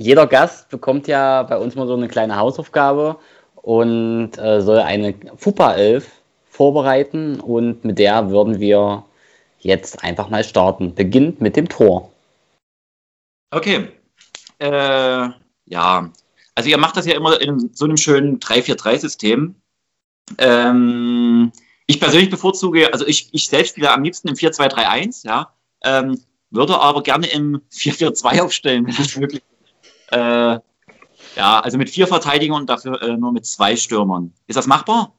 jeder Gast bekommt ja bei uns mal so eine kleine Hausaufgabe und äh, soll eine FUPA 11 vorbereiten und mit der würden wir jetzt einfach mal starten. Beginnt mit dem Tor. Okay. Äh, ja, also ihr macht das ja immer in so einem schönen 3-4-3-System. Ähm, ich persönlich bevorzuge, also ich, ich selbst spiele am liebsten im 4-2-3-1, ja, ähm, würde aber gerne im 4-4-2 aufstellen, wenn das möglich ist. Äh, ja, also mit vier Verteidigern und dafür äh, nur mit zwei Stürmern. Ist das machbar?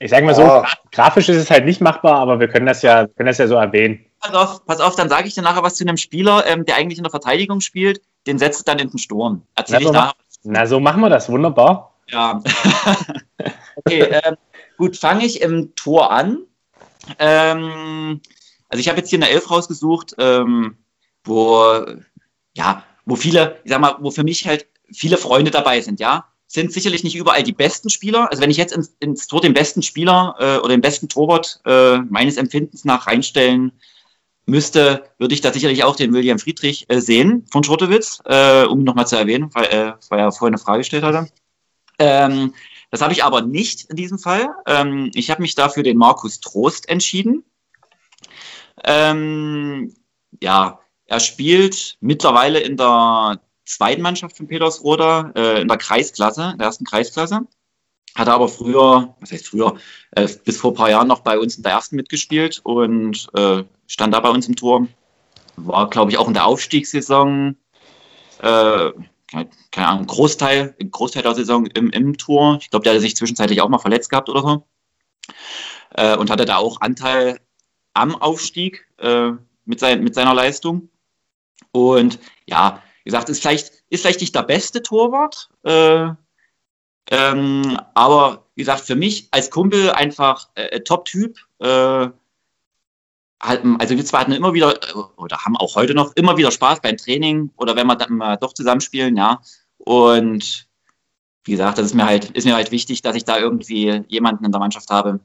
Ich sage mal so, oh. grafisch ist es halt nicht machbar, aber wir können das ja, können das ja so erwähnen. Pass auf, pass auf dann sage ich dir nachher was zu einem Spieler, ähm, der eigentlich in der Verteidigung spielt, den setzt du dann in den Sturm. Erzähl na, ich so nachher. Na, so machen wir das, wunderbar. Ja. okay, ähm, gut, fange ich im Tor an. Ähm, also ich habe jetzt hier eine Elf rausgesucht, ähm, wo, ja, wo viele, ich sag mal, wo für mich halt viele Freunde dabei sind, ja. Sind sicherlich nicht überall die besten Spieler. Also wenn ich jetzt ins, ins Tor den besten Spieler äh, oder den besten Torwart äh, meines Empfindens nach reinstellen müsste, würde ich da sicherlich auch den William Friedrich äh, sehen von Schurtewitz, äh, um ihn nochmal zu erwähnen, weil, äh, weil er vorher eine Frage gestellt hatte. Ähm, das habe ich aber nicht in diesem Fall. Ähm, ich habe mich dafür den Markus Trost entschieden. Ähm, ja, er spielt mittlerweile in der zweiten Mannschaft von Petersroda, äh, in der Kreisklasse, der ersten Kreisklasse. Hatte aber früher, was heißt früher, äh, bis vor ein paar Jahren noch bei uns in der ersten mitgespielt und äh, stand da bei uns im Tor. War, glaube ich, auch in der Aufstiegssaison, äh, keine Ahnung, Großteil, Großteil der Saison im, im Tor. Ich glaube, der hatte sich zwischenzeitlich auch mal verletzt gehabt oder so. Äh, und hatte da auch Anteil am Aufstieg äh, mit, sein, mit seiner Leistung. Und ja, wie gesagt, ist vielleicht, ist vielleicht nicht der beste Torwart, äh, ähm, aber wie gesagt, für mich als Kumpel einfach äh, Top-Typ. Äh, also wir zwei hatten immer wieder, äh, oder haben auch heute noch immer wieder Spaß beim Training oder wenn wir dann mal doch zusammenspielen, ja. Und wie gesagt, das ist mir halt, ist mir halt wichtig, dass ich da irgendwie jemanden in der Mannschaft habe,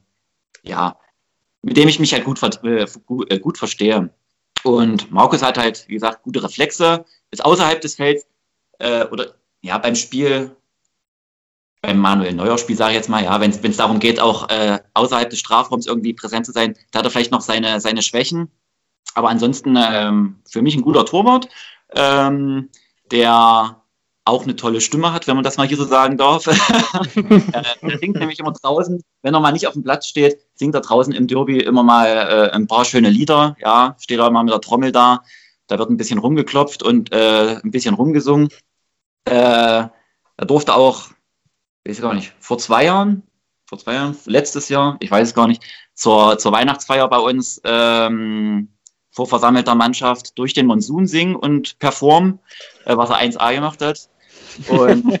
ja, mit dem ich mich halt gut, äh, gut, äh, gut verstehe. Und Markus hat halt, wie gesagt, gute Reflexe, ist außerhalb des Felds äh, oder ja, beim Spiel, beim Manuel Neuer Spiel, sage ich jetzt mal, ja, wenn es darum geht, auch äh, außerhalb des Strafraums irgendwie präsent zu sein, da hat er vielleicht noch seine, seine Schwächen. Aber ansonsten ähm, für mich ein guter Torwart, ähm, der auch eine tolle Stimme hat, wenn man das mal hier so sagen darf. er singt nämlich immer draußen, wenn er mal nicht auf dem Platz steht, singt er draußen im Derby immer mal äh, ein paar schöne Lieder. Ja, steht er mal mit der Trommel da. Da wird ein bisschen rumgeklopft und äh, ein bisschen rumgesungen. Äh, er durfte auch, weiß ich gar nicht, vor zwei Jahren, vor zwei Jahren, letztes Jahr, ich weiß es gar nicht, zur, zur Weihnachtsfeier bei uns ähm, vor versammelter Mannschaft durch den Monsun singen und performen, äh, was er 1A gemacht hat. Und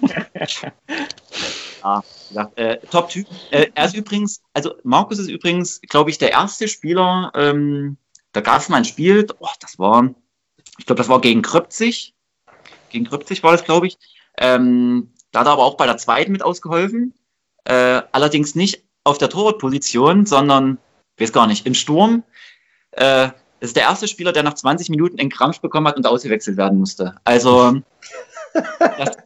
ja, gesagt, äh, Top-Typ. Äh, er ist übrigens, also Markus ist übrigens, glaube ich, der erste Spieler, ähm, da gab es mal ein Spiel, oh, das war, ich glaube, das war gegen Kröpzig. Gegen Kröpzig war das, glaube ich. Ähm, da hat er aber auch bei der zweiten mit ausgeholfen. Äh, allerdings nicht auf der Torwartposition, sondern, weiß gar nicht, im Sturm. Äh, das ist der erste Spieler, der nach 20 Minuten einen Krampf bekommen hat und ausgewechselt werden musste. Also, das,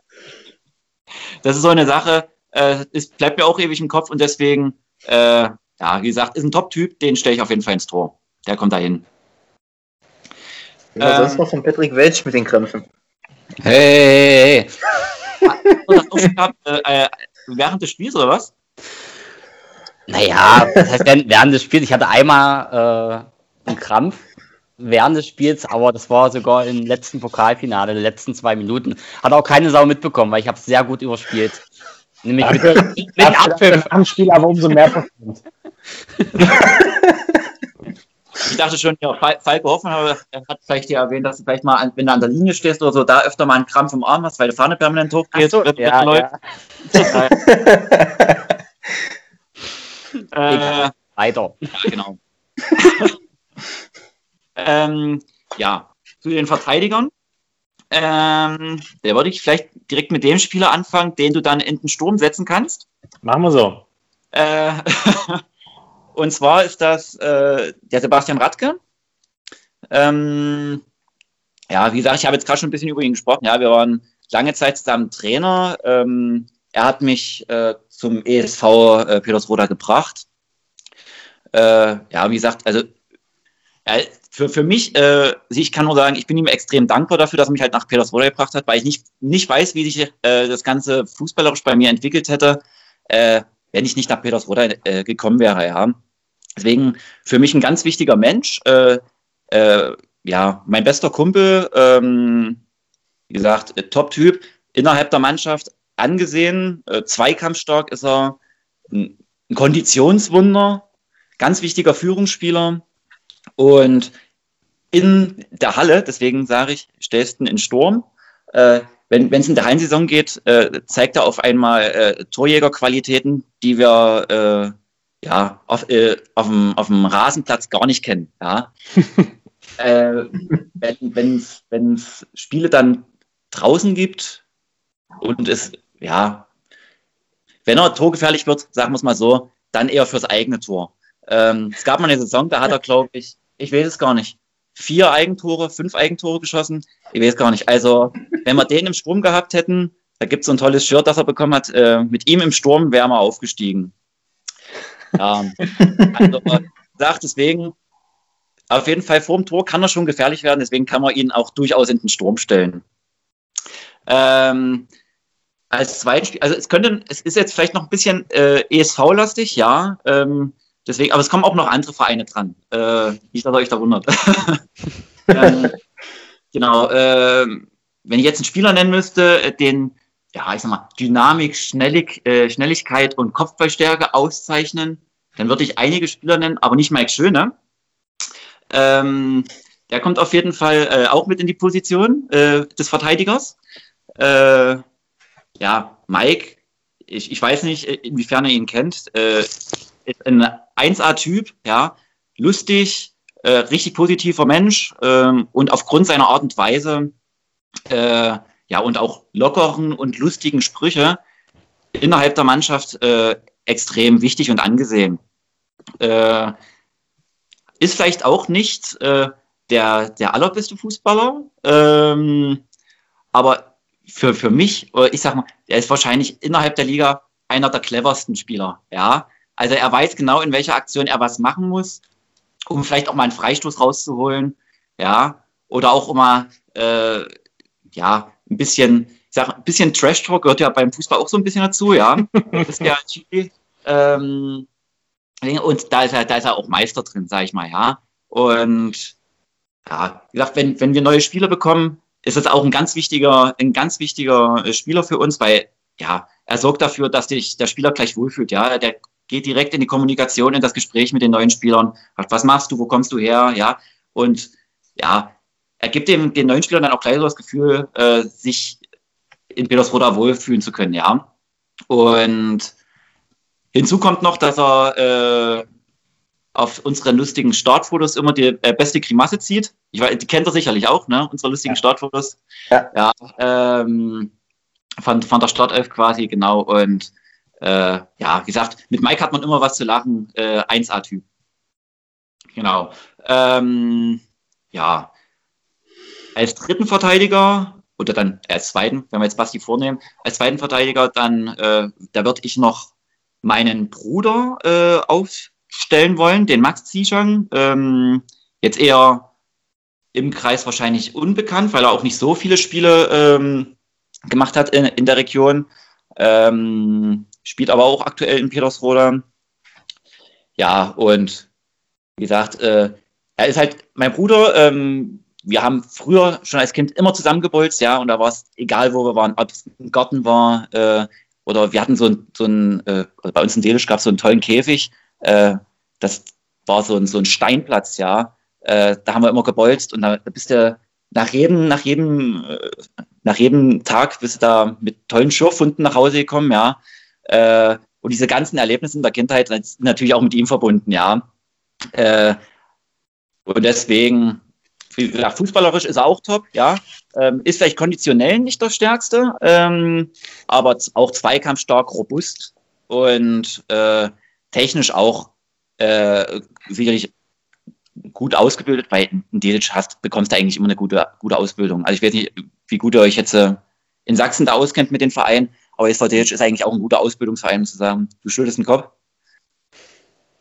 das ist so eine Sache, äh, ist, bleibt mir auch ewig im Kopf und deswegen, äh, ja, wie gesagt, ist ein Top-Typ, den stelle ich auf jeden Fall ins Tor. Der kommt dahin. Ja, ähm, sonst noch von Patrick Welch mit den Krämpfen. Hey, hey, hey. gehabt, äh, äh, während des Spiels oder was? Naja, das heißt, während des Spiels, ich hatte einmal äh, einen Krampf während des Spiels, aber das war sogar im letzten Pokalfinale, den letzten zwei Minuten. Hat auch keine Sau mitbekommen, weil ich habe es sehr gut überspielt. Nämlich dafür, mit, mit Abpfiff. Am Spiel aber umso mehr Prozent. Ich dachte schon, ja, Falco Hoffmann hat vielleicht ja erwähnt, dass du vielleicht mal, wenn du an der Linie stehst oder so, da öfter mal einen Krampf im Arm hast, weil die Fahne permanent hochgeht. So, ja, läuft. Ja. äh, Weiter. Ja, genau. Ähm, ja, zu den Verteidigern. Ähm, da würde ich vielleicht direkt mit dem Spieler anfangen, den du dann in den Sturm setzen kannst. Machen wir so. Äh, und zwar ist das äh, der Sebastian Radke. Ähm, ja, wie gesagt, ich habe jetzt gerade schon ein bisschen über ihn gesprochen. Ja, wir waren lange Zeit zusammen Trainer. Ähm, er hat mich äh, zum ESV äh, Petersroda gebracht. Äh, ja, wie gesagt, also ja, für, für mich, äh, ich kann nur sagen, ich bin ihm extrem dankbar dafür, dass er mich halt nach Petersroda gebracht hat, weil ich nicht, nicht weiß, wie sich äh, das Ganze fußballerisch bei mir entwickelt hätte, äh, wenn ich nicht nach Petersroda äh, gekommen wäre, ja. Deswegen für mich ein ganz wichtiger Mensch. Äh, äh, ja, mein bester Kumpel, ähm, wie gesagt, äh, Top-Typ, innerhalb der Mannschaft angesehen, äh, zweikampfstark ist er, ein, Konditionswunder, ganz wichtiger Führungsspieler und in der Halle, deswegen sage ich, stellst du in Sturm. Äh, wenn es in der Hallensaison geht, äh, zeigt er auf einmal äh, Torjägerqualitäten, die wir äh, ja, auf, äh, auf, dem, auf dem Rasenplatz gar nicht kennen. Ja. äh, wenn es Spiele dann draußen gibt und es, ja, wenn er torgefährlich wird, sagen wir es mal so, dann eher fürs eigene Tor. Ähm, es gab mal eine Saison, da hat er, glaube ich, ich weiß es gar nicht, vier Eigentore, fünf Eigentore geschossen. Ich weiß gar nicht. Also, wenn wir den im Sturm gehabt hätten, da gibt es so ein tolles Shirt, das er bekommen hat, äh, mit ihm im Sturm wären wir aufgestiegen. Ja, also, sagt deswegen, auf jeden Fall vor dem Tor kann er schon gefährlich werden, deswegen kann man ihn auch durchaus in den Sturm stellen. Ähm, als zweiten Spiel, also es könnte, es ist jetzt vielleicht noch ein bisschen äh, ESV-lastig, ja. Ähm, deswegen, aber es kommen auch noch andere Vereine dran. Äh, nicht, dass ihr euch da wundert. ähm, genau, äh, wenn ich jetzt einen Spieler nennen müsste, äh, den, ja, ich sag mal, Dynamik, Schnellig, äh, Schnelligkeit und Kopfballstärke auszeichnen, dann würde ich einige Spieler nennen, aber nicht Mike Schöne. Ähm, der kommt auf jeden Fall äh, auch mit in die Position äh, des Verteidigers. Äh, ja, Mike, ich, ich weiß nicht, inwiefern ihr ihn kennt, äh, ist ein 1A-Typ, ja, lustig, äh, richtig positiver Mensch ähm, und aufgrund seiner Art und Weise, äh, ja, und auch lockeren und lustigen Sprüche innerhalb der Mannschaft äh, extrem wichtig und angesehen. Äh, ist vielleicht auch nicht äh, der, der allerbeste Fußballer, ähm, aber für, für mich, ich sag mal, er ist wahrscheinlich innerhalb der Liga einer der cleversten Spieler, ja. Also er weiß genau, in welcher Aktion er was machen muss, um vielleicht auch mal einen Freistoß rauszuholen, ja. Oder auch immer, äh, ja, ein bisschen, ich sag, ein bisschen Trash-Talk gehört ja beim Fußball auch so ein bisschen dazu, ja. Das ist ja ähm, und da ist er, da ist er auch Meister drin, sag ich mal, ja. Und ja, wie gesagt, wenn, wenn wir neue Spieler bekommen, ist das auch ein ganz wichtiger, ein ganz wichtiger äh, Spieler für uns, weil ja, er sorgt dafür, dass sich der Spieler gleich wohlfühlt. Ja, der geht direkt in die Kommunikation, in das Gespräch mit den neuen Spielern. Was machst du? Wo kommst du her? Ja, und ja, er gibt dem, den neuen Spielern dann auch gleich so das Gefühl, äh, sich in Petersroda wohlfühlen zu können. Ja, und hinzu kommt noch, dass er äh, auf unseren lustigen Startfotos immer die äh, beste Grimasse zieht. Ich weiß, die kennt er sicherlich auch, ne? Unsere lustigen ja. Startfotos. Ja. ja ähm, von, von der Startelf quasi, genau. Und äh, ja, wie gesagt, mit Mike hat man immer was zu lachen. Äh, 1A-Typ. Genau. Ähm, ja. Als dritten Verteidiger oder dann als zweiten, wenn wir jetzt Basti vornehmen, als zweiten Verteidiger, dann äh, da würde ich noch meinen Bruder äh, auf, stellen wollen, den Max Zishang. Ähm, jetzt eher im Kreis wahrscheinlich unbekannt, weil er auch nicht so viele Spiele ähm, gemacht hat in, in der Region. Ähm, spielt aber auch aktuell in Petersroda. Ja, und wie gesagt, äh, er ist halt mein Bruder. Ähm, wir haben früher schon als Kind immer zusammengebolzt, ja, und da war es egal, wo wir waren, ob es im Garten war äh, oder wir hatten so ein, so ein äh, also bei uns in Delisch gab es so einen tollen Käfig, äh, das war so ein, so ein Steinplatz, ja. Äh, da haben wir immer gebolzt und da, da bist du nach jedem, nach jedem, äh, nach jedem Tag bist du da mit tollen Schürfhunden nach Hause gekommen, ja. Äh, und diese ganzen Erlebnisse in der Kindheit sind natürlich auch mit ihm verbunden, ja. Äh, und deswegen, ja, fußballerisch ist er auch top, ja. Ähm, ist vielleicht konditionell nicht das Stärkste, ähm, aber auch zweikampfstark, robust und äh, technisch auch äh, sicherlich gut ausgebildet, weil in Delitzsch hast, bekommst du eigentlich immer eine gute, gute Ausbildung. Also ich weiß nicht, wie gut ihr euch jetzt äh, in Sachsen da auskennt mit den Vereinen, aber SV Delitzsch ist eigentlich auch ein guter Ausbildungsverein, muss ich sagen. Du schüttelst den Kopf?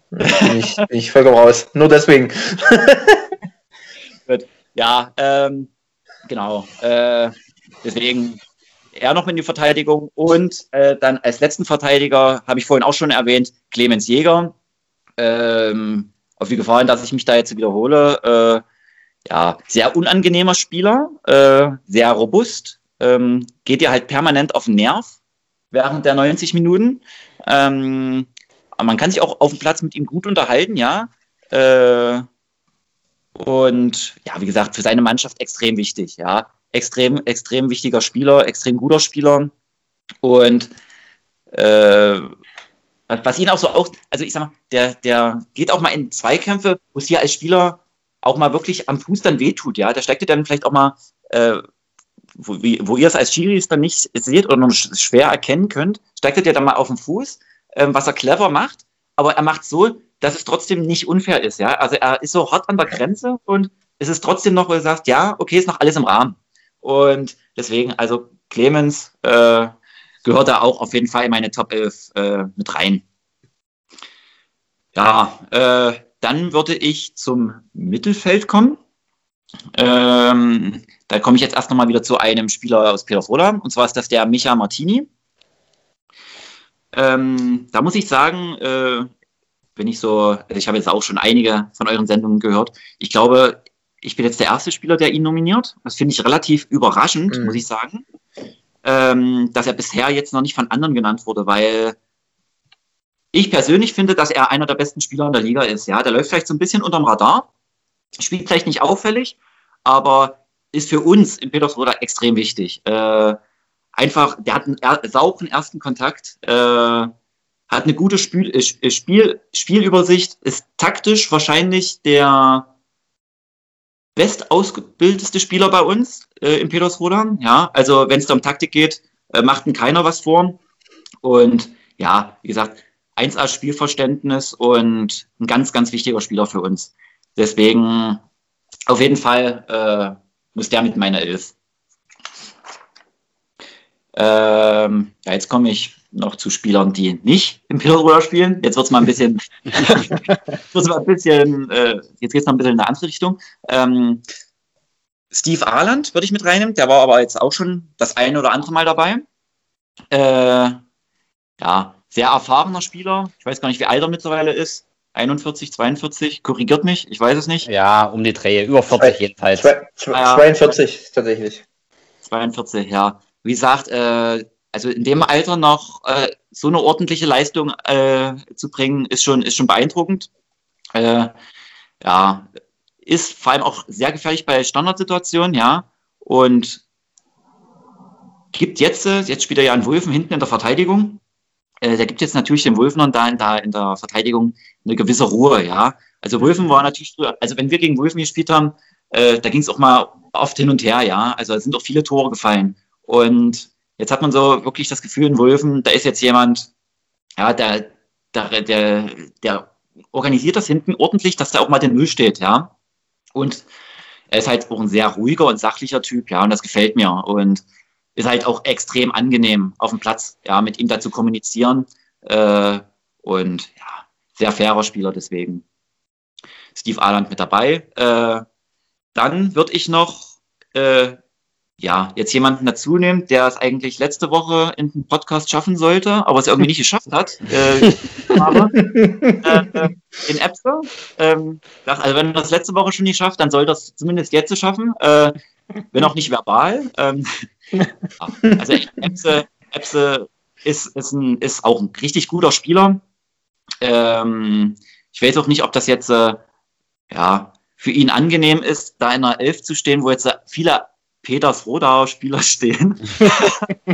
Bin ich, bin ich vollkommen raus. Nur deswegen. ja, ähm, genau. Äh, deswegen er noch in die Verteidigung. Und äh, dann als letzten Verteidiger habe ich vorhin auch schon erwähnt, Clemens Jäger. Ähm, auf die Gefahr dass ich mich da jetzt wiederhole. Äh, ja, sehr unangenehmer Spieler, äh, sehr robust, ähm, geht dir halt permanent auf den Nerv während der 90 Minuten. Ähm, man kann sich auch auf dem Platz mit ihm gut unterhalten, ja. Äh, und ja, wie gesagt, für seine Mannschaft extrem wichtig, ja. Extrem, extrem wichtiger Spieler, extrem guter Spieler. Und äh, was ihn auch so auch, also ich sag mal, der, der geht auch mal in Zweikämpfe, wo es hier als Spieler auch mal wirklich am Fuß dann wehtut, ja. Da steigt er dann vielleicht auch mal, äh, wo, wie, wo ihr es als Schiris dann nicht seht oder noch schwer erkennen könnt, steigt er dann mal auf den Fuß, äh, was er clever macht, aber er macht so, dass es trotzdem nicht unfair ist, ja. Also er ist so hart an der Grenze und es ist trotzdem noch, wo du sagst, ja, okay, ist noch alles im Rahmen. Und deswegen, also Clemens, äh, gehört da auch auf jeden Fall in meine Top 11 äh, mit rein. Ja, äh, dann würde ich zum Mittelfeld kommen. Ähm, da komme ich jetzt erst nochmal wieder zu einem Spieler aus Petersroda, und zwar ist das der Micha Martini. Ähm, da muss ich sagen, äh, wenn ich so, also ich habe jetzt auch schon einige von euren Sendungen gehört. Ich glaube, ich bin jetzt der erste Spieler, der ihn nominiert. Das finde ich relativ überraschend, mhm. muss ich sagen ähm, dass er bisher jetzt noch nicht von anderen genannt wurde, weil ich persönlich finde, dass er einer der besten Spieler in der Liga ist. Ja, der läuft vielleicht so ein bisschen unterm Radar, spielt vielleicht nicht auffällig, aber ist für uns in Petersroda extrem wichtig. Äh, einfach, der hat einen er sauren ersten Kontakt, äh, hat eine gute Spiel, äh, Spiel, Spielübersicht, ist taktisch wahrscheinlich der bestausgebildetste Spieler bei uns äh, im Petersroda. Ja, also wenn es um Taktik geht, äh, macht ihm keiner was vor. Und ja, wie gesagt, 1A Spielverständnis und ein ganz, ganz wichtiger Spieler für uns. Deswegen auf jeden Fall äh, muss der mit meiner Elf. Ähm, ja, jetzt komme ich noch zu Spielern, die nicht im Petersroda spielen. Jetzt wird es mal ein bisschen, wird's mal ein bisschen äh, jetzt geht es mal ein bisschen in eine andere Richtung. Ähm, Steve Arland würde ich mit reinnehmen, der war aber jetzt auch schon das eine oder andere Mal dabei. Äh, ja, sehr erfahrener Spieler. Ich weiß gar nicht, wie alt er mittlerweile ist. 41, 42, korrigiert mich, ich weiß es nicht. Ja, um die Dreh, über 40 jedenfalls. 42 tatsächlich. 42, ja. Wie gesagt, äh, also in dem Alter noch äh, so eine ordentliche Leistung äh, zu bringen, ist schon, ist schon beeindruckend. Äh, ja, ist vor allem auch sehr gefährlich bei Standardsituationen, ja. Und gibt jetzt, äh, jetzt spielt er ja einen Wulfen hinten in der Verteidigung. Äh, der gibt jetzt natürlich den Wulfnern da in, da in der Verteidigung eine gewisse Ruhe, ja. Also Wulfen war natürlich früher, also wenn wir gegen Wulfen gespielt haben, äh, da ging es auch mal oft hin und her, ja. Also es sind auch viele Tore gefallen. Und Jetzt hat man so wirklich das Gefühl in Wölfen, da ist jetzt jemand, ja, der, der, der, der organisiert das hinten ordentlich, dass da auch mal der Müll steht, ja. Und er ist halt auch ein sehr ruhiger und sachlicher Typ, ja, und das gefällt mir. Und ist halt auch extrem angenehm auf dem Platz, ja, mit ihm da zu kommunizieren. Äh, und ja, sehr fairer Spieler deswegen. Steve Arland mit dabei. Äh, dann würde ich noch äh, ja, jetzt jemanden dazu nimmt, der es eigentlich letzte Woche in den Podcast schaffen sollte, aber es irgendwie nicht geschafft hat. Äh, aber, äh, in Epse. Ähm, also wenn er das letzte Woche schon nicht schafft, dann soll das zumindest jetzt schaffen, äh, wenn auch nicht verbal. Ähm, also Epse, Epse ist, ist, ein, ist auch ein richtig guter Spieler. Ähm, ich weiß auch nicht, ob das jetzt äh, ja, für ihn angenehm ist, da in einer Elf zu stehen, wo jetzt viele Peters Rodauer Spieler stehen.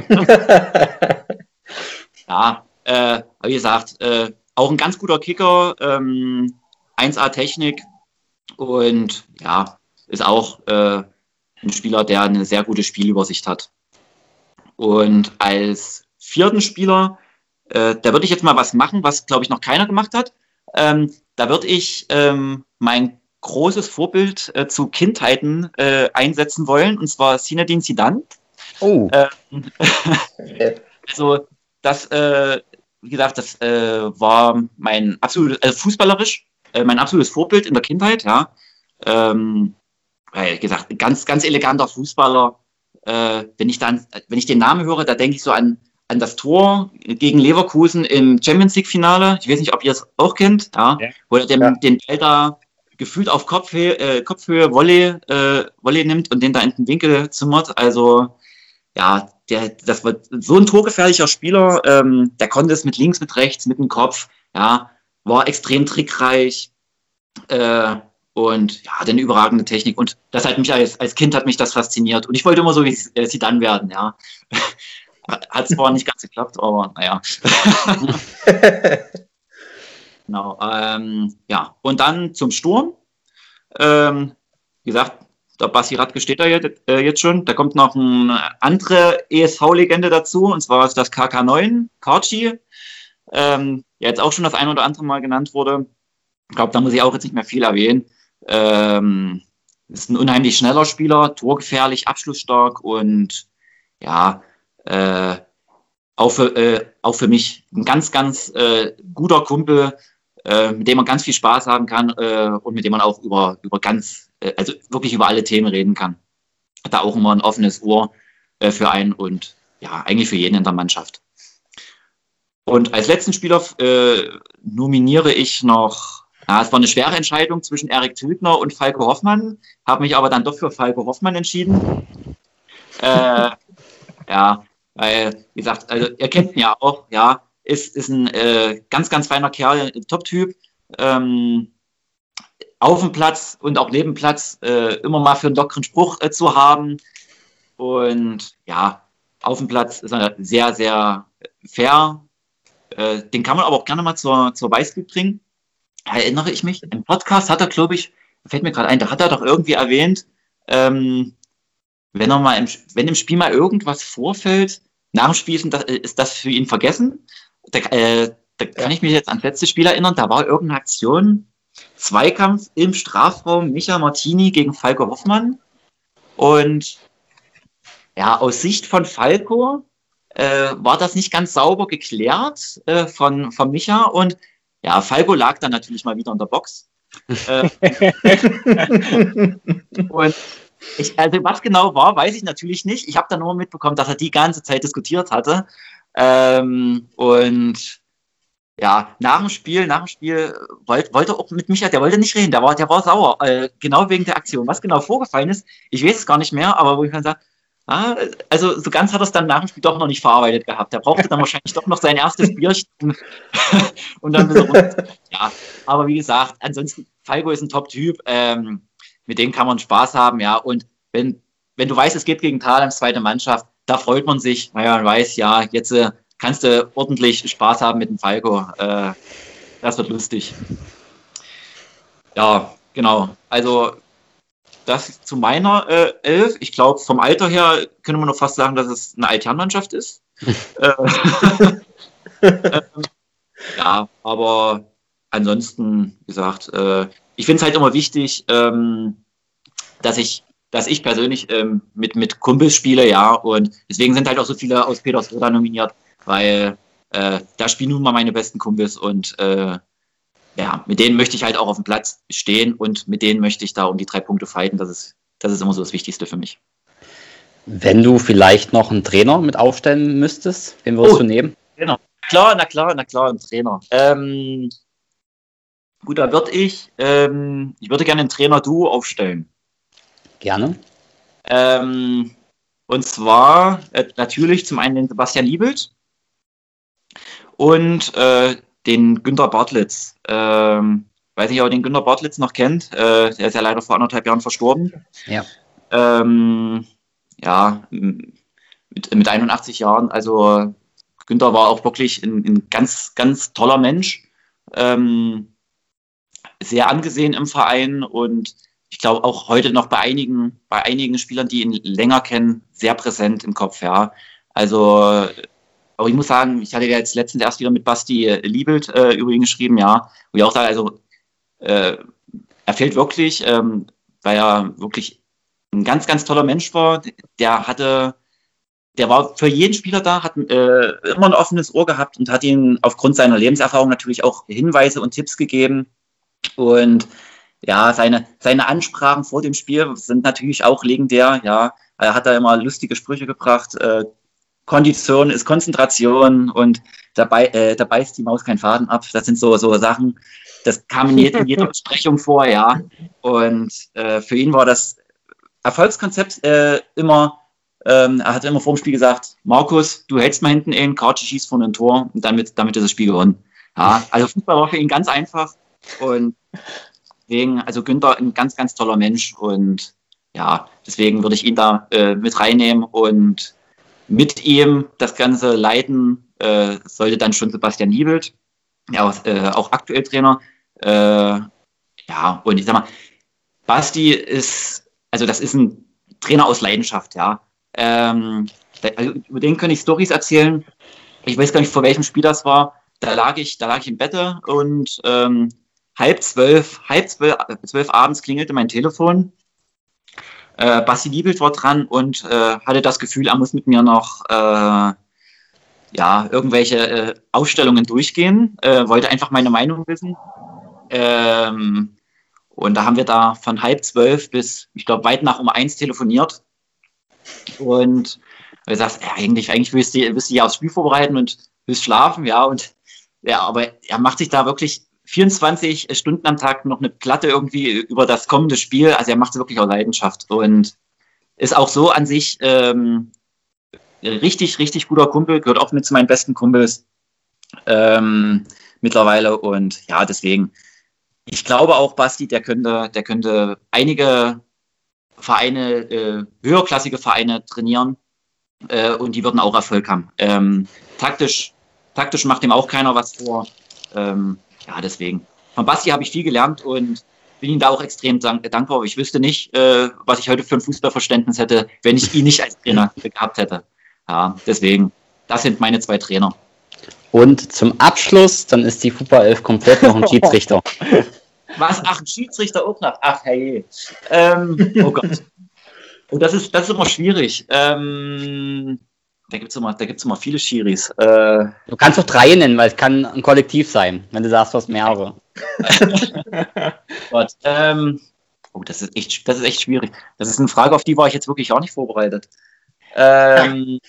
ja, äh, wie gesagt, äh, auch ein ganz guter Kicker, ähm, 1A Technik und ja, ist auch äh, ein Spieler, der eine sehr gute Spielübersicht hat. Und als vierten Spieler, äh, da würde ich jetzt mal was machen, was glaube ich noch keiner gemacht hat. Ähm, da würde ich ähm, meinen großes Vorbild äh, zu Kindheiten äh, einsetzen wollen, und zwar Sinedin Sidan. Oh. Ähm, also das, äh, wie gesagt, das äh, war mein absolutes, also fußballerisch, äh, mein absolutes Vorbild in der Kindheit, ja. Ähm, wie gesagt, ganz, ganz eleganter Fußballer. Äh, wenn ich dann, wenn ich den Namen höre, da denke ich so an, an das Tor gegen Leverkusen im Champions League Finale. Ich weiß nicht, ob ihr es auch kennt, ja, ja. wo er den, ja. den Ball da gefühlt auf Kopfhöhe, äh, Kopfhöhe Volley, äh, Volley nimmt und den da in den Winkel zimmert. Also ja, der, das war so ein torgefährlicher Spieler, ähm, der konnte es mit links, mit rechts, mit dem Kopf, ja, war extrem trickreich äh, und ja, hat eine überragende Technik und das hat mich als, als Kind hat mich das fasziniert und ich wollte immer so wie äh, sie dann werden, ja. hat zwar nicht ganz geklappt, aber naja. genau, ähm, ja, und dann zum Sturm. Ähm, wie gesagt, der Basti Radke steht da jetzt, äh, jetzt schon. Da kommt noch eine andere ESV-Legende dazu, und zwar ist das KK9, Karchi, ähm, ja jetzt auch schon das ein oder andere Mal genannt wurde. Ich glaube, da muss ich auch jetzt nicht mehr viel erwähnen. Ähm, ist ein unheimlich schneller Spieler, torgefährlich, abschlussstark und ja, äh, auch, für, äh, auch für mich ein ganz, ganz äh, guter Kumpel, äh, mit dem man ganz viel Spaß haben kann äh, und mit dem man auch über, über ganz äh, also wirklich über alle Themen reden kann. Da auch immer ein offenes Ohr für einen und ja, eigentlich für jeden in der Mannschaft. Und als letzten Spieler nominiere ich noch, na, es war eine schwere Entscheidung zwischen Erik Tilgner und Falco Hoffmann, habe mich aber dann doch für Falco Hoffmann entschieden. Äh, ja, weil, wie gesagt, also ihr kennt ihn ja auch, ja, ist, ist ein äh, ganz, ganz feiner Kerl, Top-Typ. Ähm, auf dem Platz und auch neben Platz äh, immer mal für einen lockeren Spruch äh, zu haben. Und ja, auf dem Platz ist er sehr, sehr fair. Äh, den kann man aber auch gerne mal zur, zur Weißbild bringen. Erinnere ich mich, im Podcast hat er, glaube ich, fällt mir gerade ein, da hat er doch irgendwie erwähnt, ähm, wenn er mal im, wenn im Spiel mal irgendwas vorfällt, nach dem Spiel ist das, ist das für ihn vergessen. Da, äh, da kann ich mich jetzt ans letzte Spiel erinnern, da war irgendeine Aktion, Zweikampf im Strafraum Micha Martini gegen Falco Hoffmann. Und ja, aus Sicht von Falco äh, war das nicht ganz sauber geklärt äh, von, von Micha. Und ja, Falco lag dann natürlich mal wieder in der Box. äh, und ich, also was genau war, weiß ich natürlich nicht. Ich habe dann nur mitbekommen, dass er die ganze Zeit diskutiert hatte. Ähm, und ja, nach dem Spiel, nach dem Spiel wollte, wollte auch mit Micha, der wollte nicht reden, der war, der war sauer, äh, genau wegen der Aktion. Was genau vorgefallen ist, ich weiß es gar nicht mehr, aber wo ich dann sage, ah, also so ganz hat er es dann nach dem Spiel doch noch nicht verarbeitet gehabt. Der brauchte dann wahrscheinlich doch noch sein erstes Bierchen und dann wieder runter. Ja, aber wie gesagt, ansonsten, Falco ist ein Top-Typ, ähm, mit dem kann man Spaß haben, ja, und wenn, wenn du weißt, es geht gegen Thalhems zweite Mannschaft, da freut man sich, weil man weiß, ja, jetzt äh, kannst du ordentlich Spaß haben mit dem Falco. Äh, das wird lustig. Ja, genau. Also das zu meiner äh, Elf. Ich glaube, vom Alter her können wir noch fast sagen, dass es eine Alternmannschaft ist. äh, ja, aber ansonsten, wie gesagt, äh, ich finde es halt immer wichtig, ähm, dass ich, dass ich persönlich ähm, mit, mit Kumpels spiele, ja, und deswegen sind halt auch so viele aus Petersroda nominiert, weil äh, da spielen nun mal meine besten Kumpels und äh, ja, mit denen möchte ich halt auch auf dem Platz stehen und mit denen möchte ich da um die drei Punkte fighten. Das ist, das ist immer so das Wichtigste für mich. Wenn du vielleicht noch einen Trainer mit aufstellen müsstest, wen würdest oh, du nehmen? Genau. Klar, na klar, na klar, ein Trainer. Ähm, gut, da würde ich, ähm, ich würde gerne einen Trainer-Duo aufstellen. Gerne. Ähm, und zwar äh, natürlich zum einen den Sebastian Liebelt, und äh, den Günter Bartlitz. Ähm, weiß nicht, ob ihr den Günter Bartlitz noch kennt. Äh, der ist ja leider vor anderthalb Jahren verstorben. Ja. Ähm, ja, mit, mit 81 Jahren. Also Günther war auch wirklich ein, ein ganz, ganz toller Mensch. Ähm, sehr angesehen im Verein und ich glaube auch heute noch bei einigen, bei einigen Spielern, die ihn länger kennen, sehr präsent im Kopf, ja. Also aber ich muss sagen, ich hatte ja jetzt letztens erst wieder mit Basti äh, Liebelt äh, über ihn geschrieben, ja. Wo ich auch sage, also äh, er fehlt wirklich, ähm, weil er wirklich ein ganz, ganz toller Mensch war. Der hatte, der war für jeden Spieler da, hat äh, immer ein offenes Ohr gehabt und hat ihm aufgrund seiner Lebenserfahrung natürlich auch Hinweise und Tipps gegeben. Und ja, seine, seine Ansprachen vor dem Spiel sind natürlich auch legendär. Ja, er hat da immer lustige Sprüche gebracht. Äh, Kondition ist Konzentration und dabei, äh, dabei ist die Maus kein Faden ab. Das sind so, so Sachen, das kam in, jeder, in jeder Besprechung vor, ja. Und äh, für ihn war das Erfolgskonzept äh, immer, ähm, er hat immer vor dem Spiel gesagt, Markus, du hältst mal hinten in, Kartschi schießt von ein Tor und damit, damit ist das Spiel gewonnen. Ja, also Fußball war für ihn ganz einfach und deswegen, also Günther ein ganz, ganz toller Mensch und ja, deswegen würde ich ihn da äh, mit reinnehmen und mit ihm das Ganze leiten äh, sollte dann schon Sebastian Niebelt, ja, auch, äh, auch aktuell Trainer. Äh, ja, und ich sag mal, Basti ist, also das ist ein Trainer aus Leidenschaft, ja. Ähm, also über den kann ich Stories erzählen. Ich weiß gar nicht, vor welchem Spiel das war. Da lag ich, da lag ich im Bette und ähm, halb zwölf, halb zwölf, zwölf abends klingelte mein Telefon äh, Basti Liebelt war dran und äh, hatte das Gefühl, er muss mit mir noch äh, ja, irgendwelche äh, Ausstellungen durchgehen, äh, wollte einfach meine Meinung wissen. Ähm, und da haben wir da von halb zwölf bis, ich glaube, weit nach um eins telefoniert. Und er sagt, ja, eigentlich, eigentlich willst du, du ja aufs Spiel vorbereiten und willst schlafen, ja. Und ja, aber er macht sich da wirklich 24 Stunden am Tag noch eine Platte irgendwie über das kommende Spiel. Also er macht es wirklich aus Leidenschaft und ist auch so an sich ähm, richtig, richtig guter Kumpel, gehört auch mit zu meinen besten Kumpels ähm, mittlerweile. Und ja, deswegen, ich glaube auch, Basti, der könnte, der könnte einige Vereine, äh, höherklassige Vereine trainieren äh, und die würden auch Erfolg haben. Ähm, taktisch, taktisch macht ihm auch keiner was vor. Ähm, ja, deswegen. Von Basti habe ich viel gelernt und bin ihm da auch extrem dank dankbar. Ich wüsste nicht, äh, was ich heute für ein Fußballverständnis hätte, wenn ich ihn nicht als Trainer gehabt hätte. Ja, deswegen, das sind meine zwei Trainer. Und zum Abschluss, dann ist die Fußball 11 komplett noch ein Schiedsrichter. Was? Ach, ein Schiedsrichter auch noch? Ach, hey. Ähm, oh Gott. Und das ist, das ist immer schwierig. Ähm, da gibt es immer, immer viele Schiris. Äh, du kannst doch drei nennen, weil es kann ein Kollektiv sein, wenn du sagst, du hast mehrere. Gott, ähm, oh, das ist, echt, das ist echt schwierig. Das ist eine Frage, auf die war ich jetzt wirklich auch nicht vorbereitet. Ähm,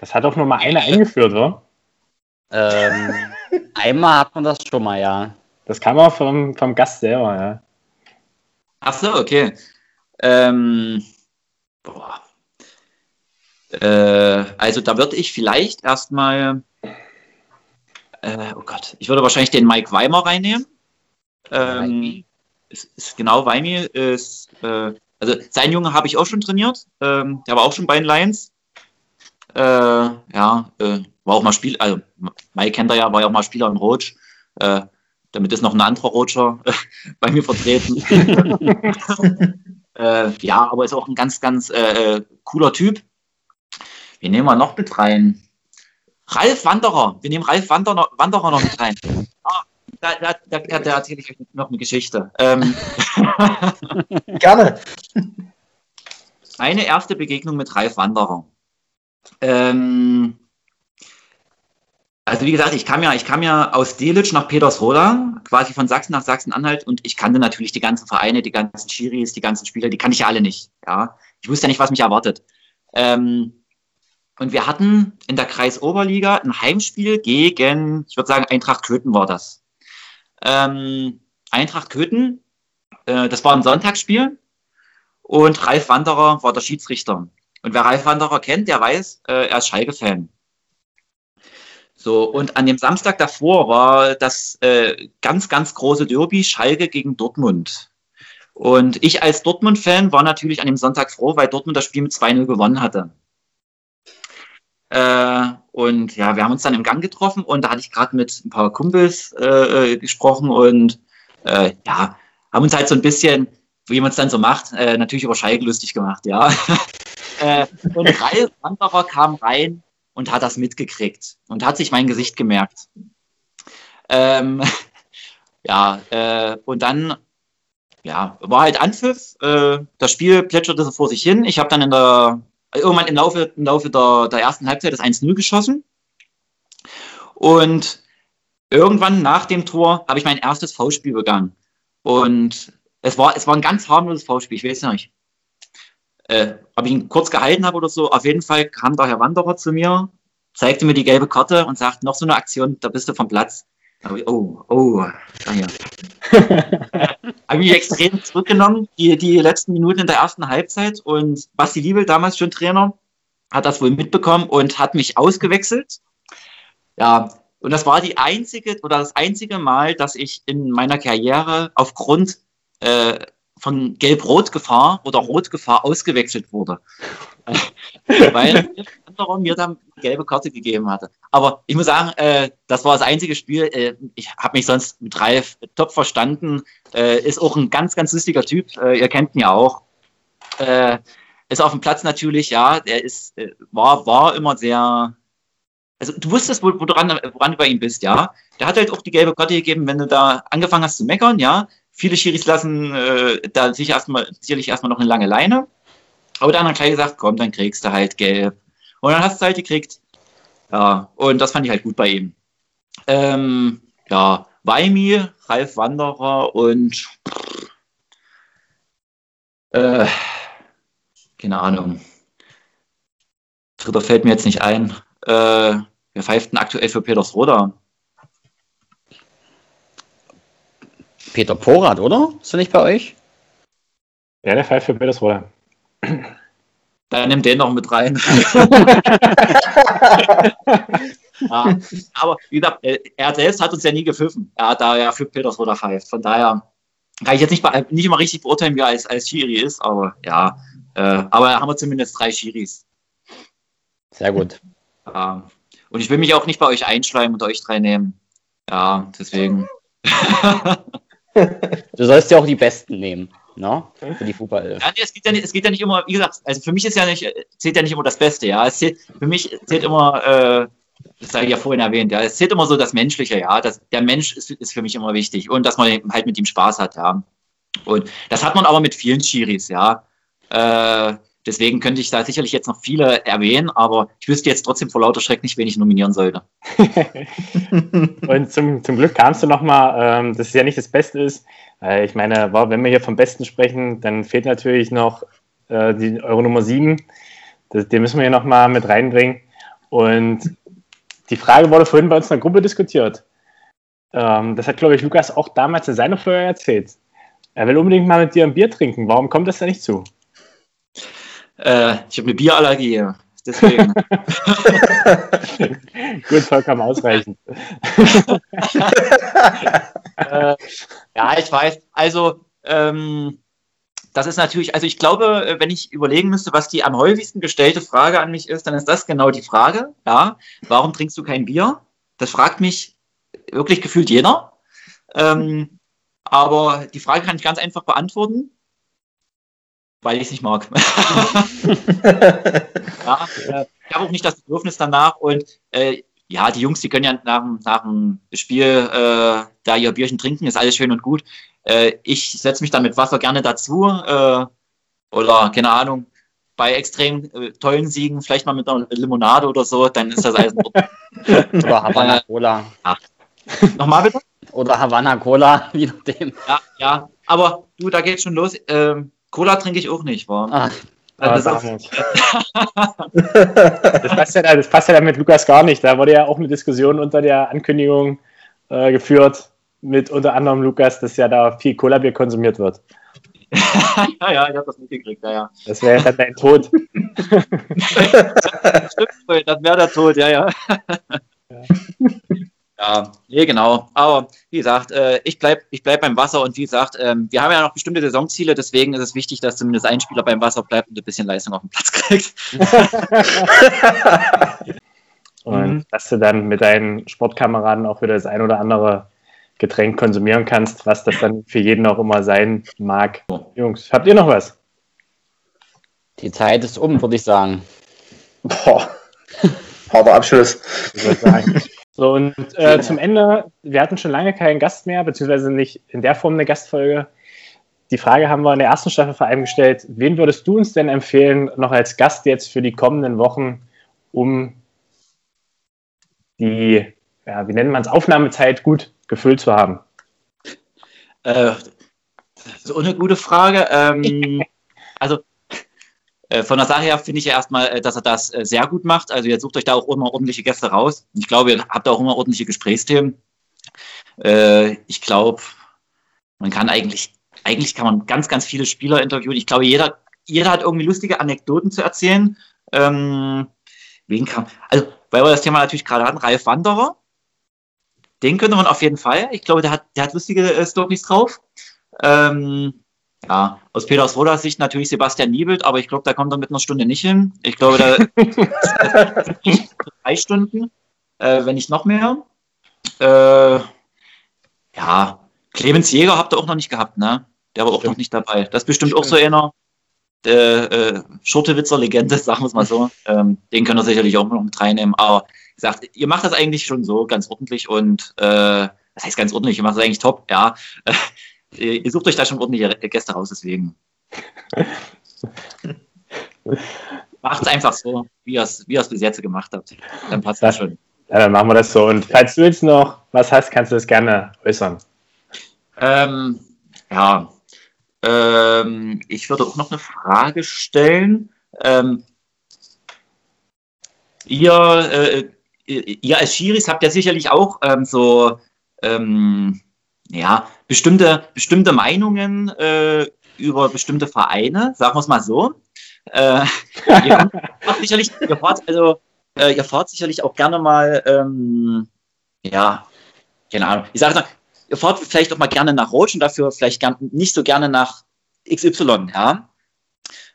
das hat doch nur mal einer eingeführt, oder? Ähm, einmal hat man das schon mal, ja. Das kam auch vom, vom Gast selber, ja. Ach so, okay. Ähm, boah. Äh, also da würde ich vielleicht erstmal, äh, oh Gott, ich würde wahrscheinlich den Mike Weimer reinnehmen. Ähm, ist, ist genau Weimi ist, äh, also sein Junge habe ich auch schon trainiert, ähm, der war auch schon bei den Lions. Äh, ja, äh, war auch mal Spiel, also Mike kennt er ja, war ja auch mal Spieler in Roach. Damit ist noch ein anderer Roacher bei mir vertreten. äh, ja, aber ist auch ein ganz, ganz äh, cooler Typ. Wen nehmen wir noch mit rein? Ralf Wanderer. Wir nehmen Ralf Wanderer, Wanderer noch mit rein. Ah, da, da, da, da erzähle ich euch noch eine Geschichte. Ähm, Gerne. Eine erste Begegnung mit Ralf Wanderer. Ähm, also wie gesagt, ich kam ja, ich kam ja aus Delitzsch nach Petersroda, quasi von Sachsen nach Sachsen-Anhalt und ich kannte natürlich die ganzen Vereine, die ganzen Schiris, die ganzen Spieler, die kann ich ja alle nicht. Ja, ich wusste ja nicht, was mich erwartet. Ähm, und wir hatten in der Kreisoberliga ein Heimspiel gegen, ich würde sagen, Eintracht Köthen war das. Ähm, Eintracht Köthen, äh, das war ein Sonntagsspiel und Ralf Wanderer war der Schiedsrichter. Und wer Ralf Wanderer kennt, der weiß, äh, er ist Schalke-Fan. So, und an dem Samstag davor war das äh, ganz, ganz große Derby Schalke gegen Dortmund. Und ich als Dortmund-Fan war natürlich an dem Sonntag froh, weil Dortmund das Spiel mit 2-0 gewonnen hatte. Äh, und ja, wir haben uns dann im Gang getroffen und da hatte ich gerade mit ein paar Kumpels äh, gesprochen und äh, ja, haben uns halt so ein bisschen, wie man es dann so macht, äh, natürlich über Schalke lustig gemacht, ja. äh, und Ralf Wanderer kam rein und hat das mitgekriegt und hat sich mein Gesicht gemerkt. Ähm, ja, äh, und dann ja, war halt Anpfiff. Äh, das Spiel plätscherte so vor sich hin. Ich habe dann in der, irgendwann im Laufe, im Laufe der, der ersten Halbzeit das 1-0 geschossen. Und irgendwann nach dem Tor habe ich mein erstes V-Spiel begangen. Und es war, es war ein ganz harmloses V-Spiel, ich weiß nicht. Äh, ob ich ihn kurz gehalten habe oder so, auf jeden Fall kam der Herr Wanderer zu mir, zeigte mir die gelbe Karte und sagt, noch so eine Aktion, da bist du vom Platz. Oh, oh, ah ja. habe mich extrem zurückgenommen, die, die letzten Minuten in der ersten Halbzeit. Und Basti Liebel, damals schon Trainer, hat das wohl mitbekommen und hat mich ausgewechselt. Ja, und das war die einzige oder das einzige Mal, dass ich in meiner Karriere aufgrund äh, von Gelb-Rot-Gefahr oder Rot-Gefahr ausgewechselt wurde. Weil anderer mir dann gelbe Karte gegeben hatte. Aber ich muss sagen, äh, das war das einzige Spiel. Äh, ich habe mich sonst mit Ralf top verstanden. Äh, ist auch ein ganz, ganz lustiger Typ. Äh, ihr kennt ihn ja auch. Äh, ist auf dem Platz natürlich, ja, er ist, äh, war, war immer sehr, also du wusstest, wo, woran, woran du bei ihm bist, ja. Der hat halt auch die gelbe Karte gegeben, wenn du da angefangen hast zu meckern, ja. Viele Schiris lassen äh, da sicher erstmal, sicherlich erstmal noch eine lange Leine. Aber dann hat gleich gesagt, komm, dann kriegst du halt gelb. Und dann hast du halt gekriegt. Ja, und das fand ich halt gut bei ihm. Ähm, ja, Weimi, Ralf Wanderer und äh, keine Ahnung. Dritter fällt mir jetzt nicht ein. Äh, wir pfeiften aktuell für Petersroda. Peter Porat, oder? Ist er nicht bei euch? Ja, der pfeift für Petersroda. Dann nimm den noch mit rein. ja, aber wie gesagt, äh, er selbst hat uns ja nie gepfiffen. Er hat da ja für Petersroda pfeift. Von daher kann ich jetzt nicht, nicht immer richtig beurteilen, wie er als, als Schiri ist, aber ja. Äh, aber haben wir zumindest drei Schiris. Sehr gut. Ja. Und ich will mich auch nicht bei euch einschleimen und euch drei nehmen. Ja, deswegen. du sollst ja auch die Besten nehmen, ne? Für die Fußball. Ja, es, geht ja nicht, es geht ja nicht immer, wie gesagt, also für mich ist ja nicht, zählt ja nicht immer das Beste, ja. Es zählt, für mich zählt immer, äh, das habe ich ja vorhin erwähnt, ja, es zählt immer so das Menschliche, ja. Das, der Mensch ist, ist für mich immer wichtig und dass man halt mit ihm Spaß hat, ja. Und das hat man aber mit vielen Schiris, ja. Äh, Deswegen könnte ich da sicherlich jetzt noch viele erwähnen, aber ich wüsste jetzt trotzdem vor lauter Schreck nicht, wen ich nominieren sollte. und zum, zum Glück kamst du nochmal, ähm, dass es ja nicht das Beste ist. Äh, ich meine, wenn wir hier vom Besten sprechen, dann fehlt natürlich noch äh, die Euro Nummer 7. Das, den müssen wir hier nochmal mit reinbringen. Und die Frage wurde vorhin bei uns in der Gruppe diskutiert. Ähm, das hat, glaube ich, Lukas auch damals in seiner Folge erzählt. Er will unbedingt mal mit dir ein Bier trinken. Warum kommt das da nicht zu? Äh, ich habe eine Bierallergie, deswegen. Gut, vollkommen ausreichend. äh, ja, ich weiß. Also, ähm, das ist natürlich, also ich glaube, wenn ich überlegen müsste, was die am häufigsten gestellte Frage an mich ist, dann ist das genau die Frage. Ja, warum trinkst du kein Bier? Das fragt mich wirklich gefühlt jeder. Ähm, aber die Frage kann ich ganz einfach beantworten weil ich es nicht mag. ja, äh, ich habe auch nicht das Bedürfnis danach und äh, ja, die Jungs, die können ja nach, nach dem Spiel äh, da ihr Bierchen trinken, ist alles schön und gut. Äh, ich setze mich dann mit Wasser gerne dazu äh, oder keine Ahnung, bei extrem äh, tollen Siegen vielleicht mal mit einer Limonade oder so, dann ist das alles Oder Havana Cola. Ach. Nochmal bitte? Oder Havana Cola, je nachdem. Ja, ja, aber du, da geht schon los. Ähm, Cola trinke ich auch nicht, war. Ah. das, das, passt ja, das passt ja dann mit Lukas gar nicht. Da wurde ja auch eine Diskussion unter der Ankündigung äh, geführt, mit unter anderem Lukas, dass ja da viel Cola-Bier konsumiert wird. ja, ja, ich habe das mitgekriegt, ja, ja. Das wäre dann dein Tod. Stimmt, das wäre der Tod, ja, ja. ja. Ja, nee, genau. Aber wie gesagt, äh, ich bleibe ich bleib beim Wasser und wie gesagt, ähm, wir haben ja noch bestimmte Saisonziele, deswegen ist es wichtig, dass zumindest ein Spieler beim Wasser bleibt und ein bisschen Leistung auf den Platz kriegt. und mhm. dass du dann mit deinen Sportkameraden auch wieder das ein oder andere Getränk konsumieren kannst, was das dann für jeden auch immer sein mag. Jungs, habt ihr noch was? Die Zeit ist um, würde ich sagen. Boah. Harter Abschluss. Ich würde sagen, So, und äh, zum Ende, wir hatten schon lange keinen Gast mehr, beziehungsweise nicht in der Form eine Gastfolge. Die Frage haben wir in der ersten Staffel vor allem gestellt. Wen würdest du uns denn empfehlen, noch als Gast jetzt für die kommenden Wochen, um die, ja, wie nennt man es, Aufnahmezeit gut gefüllt zu haben? Äh, so eine gute Frage. Ähm, also von der Sache her finde ich ja erstmal, äh, dass er das äh, sehr gut macht. Also ihr sucht euch da auch immer ordentliche Gäste raus. Ich glaube, ihr habt auch immer ordentliche Gesprächsthemen. Ich glaube, man kann eigentlich, eigentlich kann man ganz, ganz viele Spieler interviewen. Ich glaube, jeder, jeder hat irgendwie lustige Anekdoten zu erzählen. Ähm, wen kann, also, weil wir das Thema natürlich gerade hatten, Ralf Wanderer. Den könnte man auf jeden Fall. Ich glaube, der hat, der hat lustige äh, Stories drauf. Ähm, ja, aus Peters Roder Sicht natürlich Sebastian Niebelt, aber ich glaube, da kommt er mit einer Stunde nicht hin. Ich glaube, da drei Stunden, äh, wenn nicht noch mehr. Äh, ja, Clemens Jäger habt ihr auch noch nicht gehabt, ne? Der war auch Stimmt. noch nicht dabei. Das ist bestimmt Stimmt. auch so einer äh, Schurtewitzer Legende, sagen wir es mal so. Ähm, den können wir sicherlich auch noch mit reinnehmen. Aber gesagt, ihr macht das eigentlich schon so ganz ordentlich und äh, das heißt ganz ordentlich, ihr macht das eigentlich top, ja. Ihr sucht euch da schon ordentliche Gäste raus, deswegen. Macht es einfach so, wie ihr es wie bis jetzt gemacht habt. Dann passt das schon. Ja, dann machen wir das so. Und falls du jetzt noch was hast, kannst du das gerne äußern. Ähm, ja, ähm, ich würde auch noch eine Frage stellen. Ähm, ihr, äh, ihr als Schiris habt ja sicherlich auch ähm, so ähm, ja, bestimmte, bestimmte Meinungen äh, über bestimmte Vereine, sagen wir es mal so. Äh, ihr, fahrt sicherlich, ihr, fahrt also, äh, ihr fahrt sicherlich auch gerne mal, ähm, ja, keine Ahnung, ich sage mal, ihr fahrt vielleicht auch mal gerne nach Rotsch und dafür vielleicht gern, nicht so gerne nach XY, ja.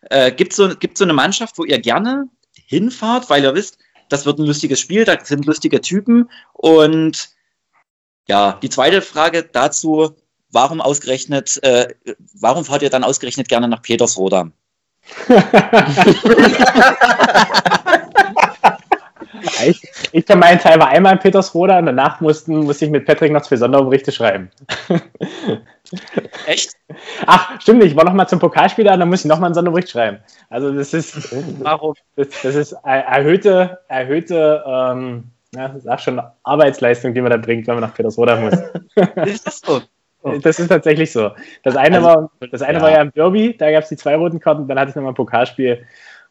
Äh, Gibt so, gibt's so eine Mannschaft, wo ihr gerne hinfahrt, weil ihr wisst, das wird ein lustiges Spiel, da sind lustige Typen und ja, die zweite Frage dazu, warum ausgerechnet, äh, warum fahrt ihr dann ausgerechnet gerne nach Petersroda? ich, ich für meinen Teil war einmal in Petersroda und danach mussten, musste ich mit Patrick noch zwei Sonderberichte schreiben. Echt? Ach, stimmt, ich war noch mal zum Pokalspiel da und dann muss ich noch mal einen Sonderbericht schreiben. Also das ist, warum? Das, das ist erhöhte, erhöhte ähm, ja, das ist auch schon Arbeitsleistung, die man da bringt, wenn man nach Petersroda muss. ist das so? Das ist tatsächlich so. Das eine, also, war, das eine ja. war ja im Derby, da gab es die zwei roten Karten, dann hatte ich nochmal ein Pokalspiel,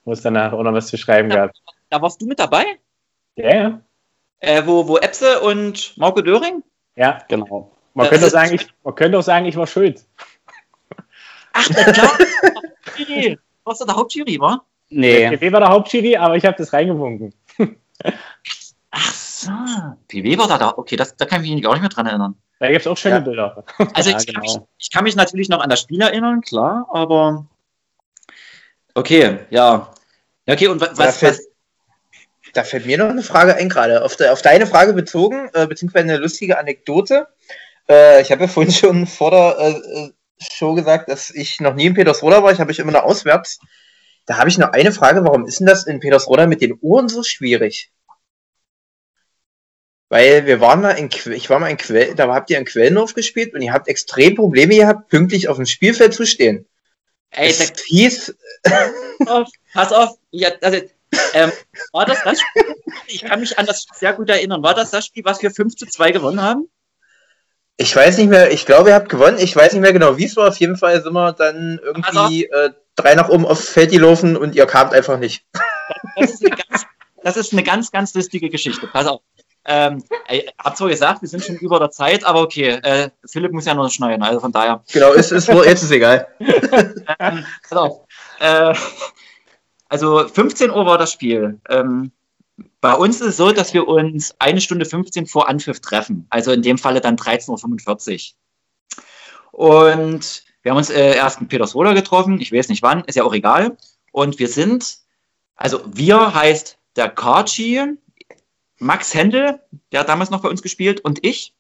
wo es danach auch noch was zu schreiben ja, gab. Da warst du mit dabei? Ja, ja. Äh, wo, wo Epse und Marco Döring? Ja, genau. Man, könnte, auch sagen, ich, man könnte auch sagen, ich war schuld. Ach, na klar. du warst du der Hauptjury, wa? Nee. Der PW war der Hauptjury, aber ich habe das reingewunken. Ach so, PW war da da. Okay, das, da kann ich mich auch nicht mehr dran erinnern. Da gibt es auch schöne ja. Bilder. Also ja, ich, genau. kann mich, ich, kann mich, natürlich noch an das Spiel erinnern, klar, aber okay, ja. Okay, und was, da fällt, was, da fällt mir noch eine Frage ein gerade. Auf, de, auf deine Frage bezogen, äh, beziehungsweise eine lustige Anekdote. Äh, ich habe ja vorhin schon vor der äh, Show gesagt, dass ich noch nie in Petersroda war. Ich habe ich immer nur auswärts. Da habe ich noch eine Frage. Warum ist denn das in Petersroda mit den Uhren so schwierig? Weil wir waren mal in, ich war mal in Quell, da habt ihr in Quellenhof gespielt und ihr habt extrem Probleme gehabt, pünktlich auf dem Spielfeld zu stehen. Ey, das hieß. Pass auf, ja, also, ähm, war das das Spiel? Ich kann mich an das sehr gut erinnern. War das das Spiel, was wir 5 zu 2 gewonnen haben? Ich weiß nicht mehr, ich glaube, ihr habt gewonnen. Ich weiß nicht mehr genau, wie es war. Auf jeden Fall sind wir dann irgendwie äh, drei nach oben aufs Feld gelaufen und ihr kamt einfach nicht. Das ist, ganz, das ist eine ganz, ganz lustige Geschichte. Pass auf. Ähm, ey, hab zwar gesagt, wir sind schon über der Zeit, aber okay, äh, Philipp muss ja noch schneiden, also von daher. Genau, ist, ist, jetzt ist egal. ähm, also, äh, also 15 Uhr war das Spiel. Ähm, bei uns ist es so, dass wir uns eine Stunde 15 vor Anpfiff treffen. Also in dem Falle dann 13.45 Uhr. Und wir haben uns äh, erst in Petersroda getroffen. Ich weiß nicht wann, ist ja auch egal. Und wir sind, also wir heißt der Karchi, Max Händel, der hat damals noch bei uns gespielt, und ich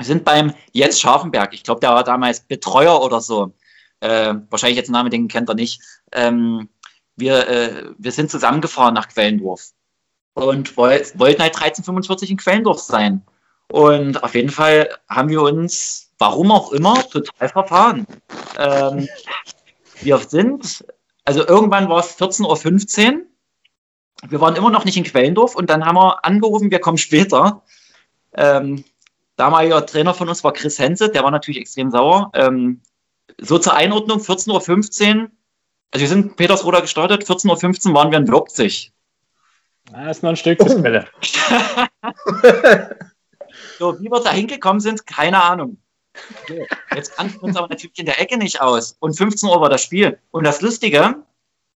sind beim Jens Scharfenberg. Ich glaube, der war damals Betreuer oder so. Äh, wahrscheinlich jetzt einen Namen, den kennt er nicht. Ähm, wir, äh, wir sind zusammengefahren nach Quellendorf. und wollten halt 1345 in Quellendorf sein. Und auf jeden Fall haben wir uns, warum auch immer, total verfahren. Ähm, wir sind, also irgendwann war es 14.15 Uhr. Wir waren immer noch nicht in Quellendorf und dann haben wir angerufen, wir kommen später. Ähm, damaliger Trainer von uns war Chris Hense, der war natürlich extrem sauer. Ähm, so zur Einordnung, 14.15 Uhr, also wir sind Petersroda gestartet, 14.15 Uhr waren wir in Leipzig. Das ist noch ein Stück bis Quelle. so, wie wir da hingekommen sind, keine Ahnung. Jetzt kannten wir uns aber natürlich in der Ecke nicht aus. Und 15 Uhr war das Spiel. Und das Lustige,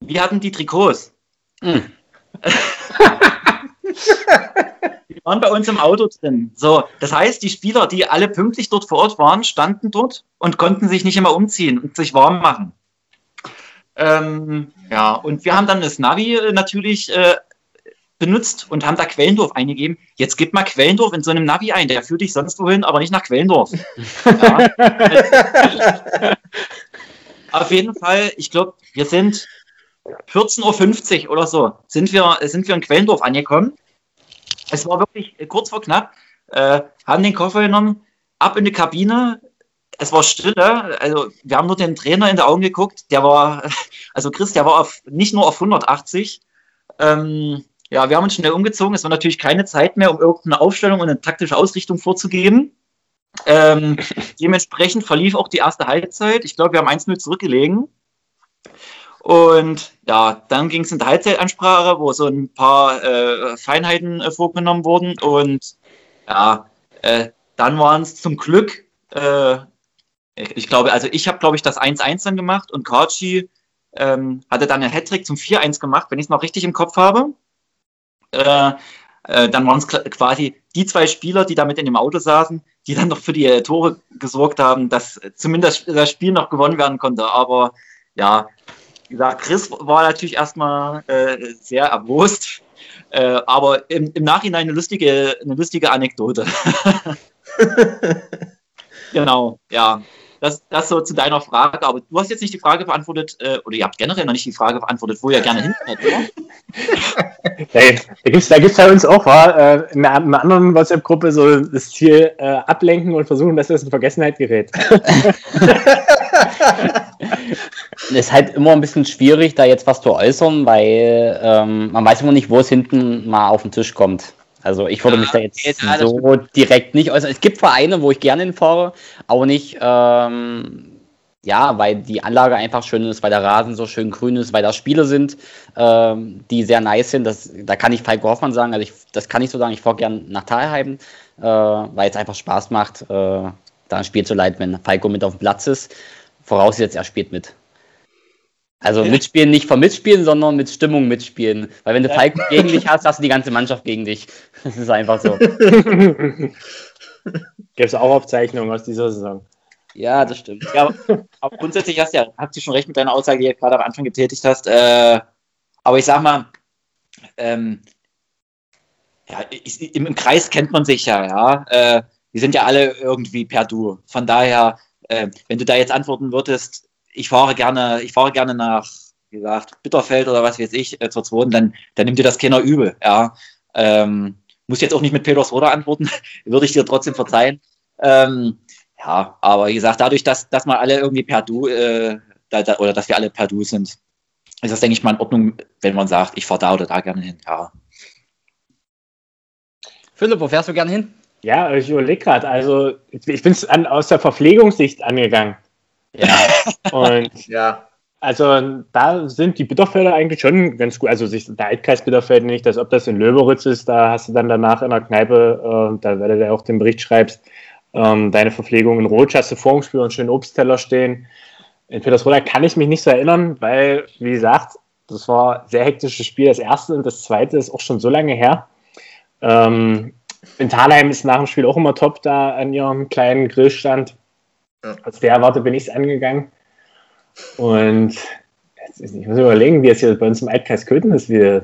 wir hatten die Trikots. Hm. Die waren bei uns im Auto drin. So, das heißt, die Spieler, die alle pünktlich dort vor Ort waren, standen dort und konnten sich nicht immer umziehen und sich warm machen. Ähm, ja, und wir haben dann das Navi äh, natürlich äh, benutzt und haben da Quellendorf eingegeben. Jetzt gib mal Quellendorf in so einem Navi ein, der führt dich sonst wohin, aber nicht nach Quellendorf. Ja. Auf jeden Fall, ich glaube, wir sind 14.50 Uhr oder so, sind wir, sind wir in Quellendorf angekommen. Es war wirklich kurz vor knapp, äh, haben den Koffer genommen, ab in die Kabine, es war Stille, also wir haben nur den Trainer in die Augen geguckt, der war, also Chris, der war auf, nicht nur auf 180, ähm, ja, wir haben uns schnell umgezogen. Es war natürlich keine Zeit mehr, um irgendeine Aufstellung und eine taktische Ausrichtung vorzugeben. Ähm, dementsprechend verlief auch die erste Halbzeit. Ich glaube, wir haben 1-0 zurückgelegen. Und ja, dann ging es in der Halbzeitansprache, wo so ein paar äh, Feinheiten äh, vorgenommen wurden. Und ja, äh, dann waren es zum Glück, äh, ich glaube, also ich habe, glaube ich, das 1-1 dann gemacht und Karchi ähm, hatte dann einen Hattrick zum 4-1 gemacht, wenn ich es noch richtig im Kopf habe äh, äh, dann waren es quasi die zwei Spieler, die damit in dem Auto saßen, die dann noch für die Tore gesorgt haben, dass zumindest das Spiel noch gewonnen werden konnte. Aber ja, wie gesagt, Chris war natürlich erstmal äh, sehr erbost, äh, aber im, im, Nachhinein eine lustige, eine lustige Anekdote. genau, ja das, das so zu deiner Frage. Aber du hast jetzt nicht die Frage beantwortet, äh, oder ihr habt generell noch nicht die Frage beantwortet, wo ihr gerne hin oder? Hey, da gibt es da gibt's bei uns auch war, äh, in einer anderen WhatsApp-Gruppe so das Ziel äh, ablenken und versuchen, dass das in Vergessenheit gerät. Es ist halt immer ein bisschen schwierig, da jetzt was zu äußern, weil ähm, man weiß immer nicht, wo es hinten mal auf den Tisch kommt. Also ich würde ja, mich da jetzt ja, so direkt nicht äußern. Es gibt Vereine, wo ich gerne hinfahre, aber nicht, ähm, ja, weil die Anlage einfach schön ist, weil der Rasen so schön grün ist, weil da Spiele sind, ähm, die sehr nice sind. Das, da kann ich Falco Hoffmann sagen, also ich, das kann ich so sagen, ich fahre gerne nach Talheim, äh, weil es einfach Spaß macht, äh, da ein Spiel zu leiten, wenn Falco mit auf dem Platz ist. Vorausgesetzt, er spielt mit. Also mitspielen nicht vom Mitspielen, sondern mit Stimmung mitspielen. Weil wenn du Falk gegen dich hast, hast du die ganze Mannschaft gegen dich. Das ist einfach so. Gibt es auch Aufzeichnungen aus dieser Saison? Ja, das stimmt. Ja, aber grundsätzlich hast du ja, habt ihr schon recht mit deiner Aussage, die du gerade am Anfang getätigt hast. Äh, aber ich sag mal, ähm, ja, ich, im, im, Kreis kennt man sich ja, ja. Äh, die sind ja alle irgendwie per Du. Von daher, äh, wenn du da jetzt antworten würdest, ich fahre gerne, ich fahre gerne nach, wie gesagt, Bitterfeld oder was weiß ich, äh, zur zweiten, dann, dann nimmt dir das keiner übel, ja. Ähm, muss jetzt auch nicht mit Petersroda antworten, würde ich dir trotzdem verzeihen. Ähm, ja, aber wie gesagt, dadurch, dass, dass wir alle irgendwie per Du, äh, da, da, oder dass wir alle per Du sind, ist das, denke ich mal, in Ordnung, wenn man sagt, ich fahre da oder da gerne hin, ja. Philipp, wo fährst du gerne hin? Ja, ich überlege gerade, also ich bin es aus der Verpflegungssicht angegangen. Ja. Und ja. Also da sind die Bitterfelder eigentlich schon ganz gut. Also sich, der Altkreis Bitterfeld nicht, dass ob das in Löberitz ist, da hast du dann danach in der Kneipe, äh, da werdet ihr auch den Bericht schreibst, ähm, deine Verpflegung in Rotsch hast du vor dem Spiel und schönen Obstteller stehen. In Petersroda kann ich mich nicht so erinnern, weil, wie gesagt, das war ein sehr hektisches Spiel. Das erste und das zweite ist auch schon so lange her. Ähm, in Thalheim ist nach dem Spiel auch immer top da an ihrem kleinen Grillstand. Ja. Aus der Erwarte bin ich es angegangen. Und ich muss überlegen, wie es hier bei uns im Altkreis Köthen ist. Wie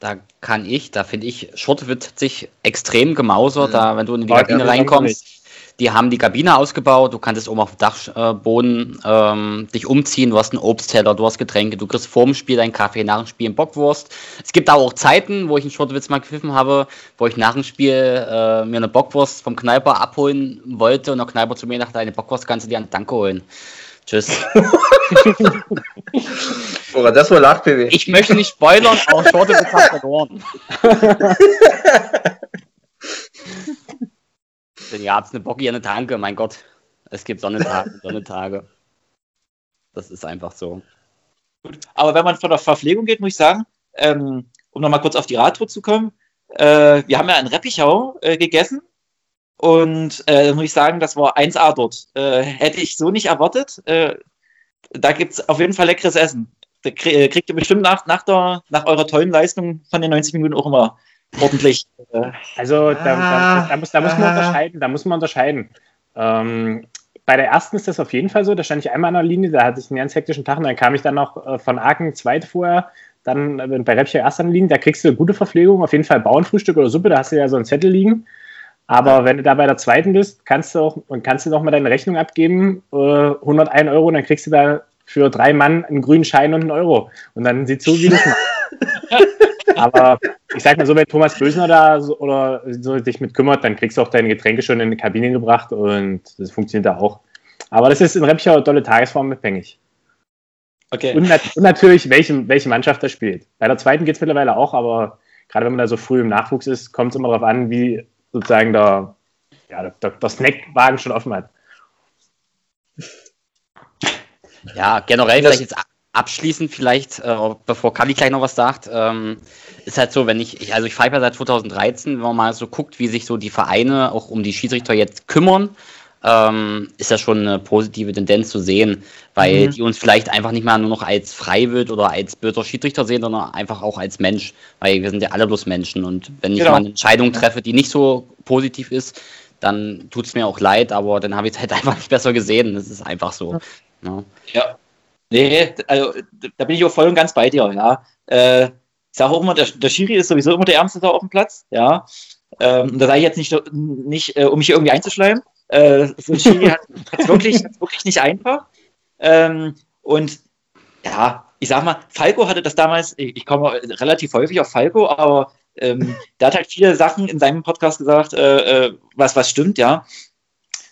da kann ich, da finde ich, Schurte wird sich extrem gemausert, mhm. da, wenn du in die Kabine reinkommst. Die haben die Kabine ausgebaut, du kannst oben auf dem Dachboden ähm, dich umziehen, du hast einen Obstteller, du hast Getränke, du kriegst vorm Spiel deinen Kaffee, nach dem Spiel einen Bockwurst. Es gibt aber auch Zeiten, wo ich einen Schurtewitz mal gepfiffen habe, wo ich nach dem Spiel äh, mir eine Bockwurst vom Kneiper abholen wollte und der Kneiper zu mir dachte, eine Bockwurst kannst du dir an Danke holen. Tschüss. Woran das wohl lacht, PW? Ich möchte nicht spoilern, aber Shortewitz hat verloren. Denn ihr habt eine Bocki eine Tanke, mein Gott. Es gibt Sonnentage, Sonnentage. Das ist einfach so. Gut. Aber wenn man von der Verpflegung geht, muss ich sagen, ähm, um nochmal kurz auf die Radtour zu kommen, äh, wir haben ja in Reppichau äh, gegessen und äh, muss ich sagen, das war 1A dort. Äh, hätte ich so nicht erwartet. Äh, da gibt es auf jeden Fall leckeres Essen. Da krieg, kriegt ihr bestimmt nach, nach, der, nach eurer tollen Leistung von den 90 Minuten auch immer ordentlich. Äh, Also da, da, da, muss, da muss man unterscheiden. Da muss man unterscheiden. Ähm, bei der ersten ist das auf jeden Fall so. Da stand ich einmal an der Linie, da hatte ich einen ganz hektischen Tag und dann kam ich dann noch äh, von Aachen zweit vorher. Dann äh, bei Repcher erst an der Linie, da kriegst du gute Verpflegung, auf jeden Fall Bauernfrühstück oder Suppe, da hast du ja so einen Zettel liegen. Aber wenn du da bei der zweiten bist, kannst du auch und kannst du noch mal deine Rechnung abgeben, äh, 101 Euro, und dann kriegst du da für drei Mann einen grünen Schein und einen Euro. Und dann sieh zu, wie das macht. Aber ich sag mal so, wenn Thomas Bösner da so, oder so sich mit kümmert, dann kriegst du auch deine Getränke schon in die Kabine gebracht und das funktioniert da auch. Aber das ist in Reppichau dolle Tagesform abhängig. okay. Und, nat und natürlich, welche, welche Mannschaft da spielt. Bei der zweiten geht es mittlerweile auch, aber gerade wenn man da so früh im Nachwuchs ist, kommt es immer darauf an, wie sozusagen der, ja, der, der Snackwagen schon offen hat. Ja, generell Das- vielleicht jetzt abschließend vielleicht, äh, bevor Kali gleich noch was sagt, ähm, ist halt so, wenn ich, ich also ich pfeife ja seit 2013, wenn man mal so guckt, wie sich so die Vereine auch um die Schiedsrichter jetzt kümmern, ähm, ist das schon eine positive Tendenz zu sehen, weil Mhm. die uns vielleicht einfach nicht mehr nur noch als Freiwild oder als böser Schiedsrichter sehen, sondern einfach auch als Mensch, weil wir sind ja alle bloß Menschen und wenn ich Genau. mal eine Entscheidung treffe, die nicht so positiv ist, dann tut es mir auch leid, aber dann habe ich es halt einfach nicht besser gesehen. Das ist einfach so. ne? Ja. Ja. Nee, also da bin ich auch voll und ganz bei dir, ja. Äh, ich sage auch immer, der, der Schiri ist sowieso immer der Ärmste da auf dem Platz, ja. Ähm, da sage ich jetzt nicht, nicht äh, um mich irgendwie einzuschleimen. Äh, so ein Schiri hat es wirklich, wirklich nicht einfach. Ähm, und ja, ich sag mal, Falco hatte das damals, ich, ich komme relativ häufig auf Falco, aber ähm, der hat halt viele Sachen in seinem Podcast gesagt, äh, äh, was, was stimmt, ja.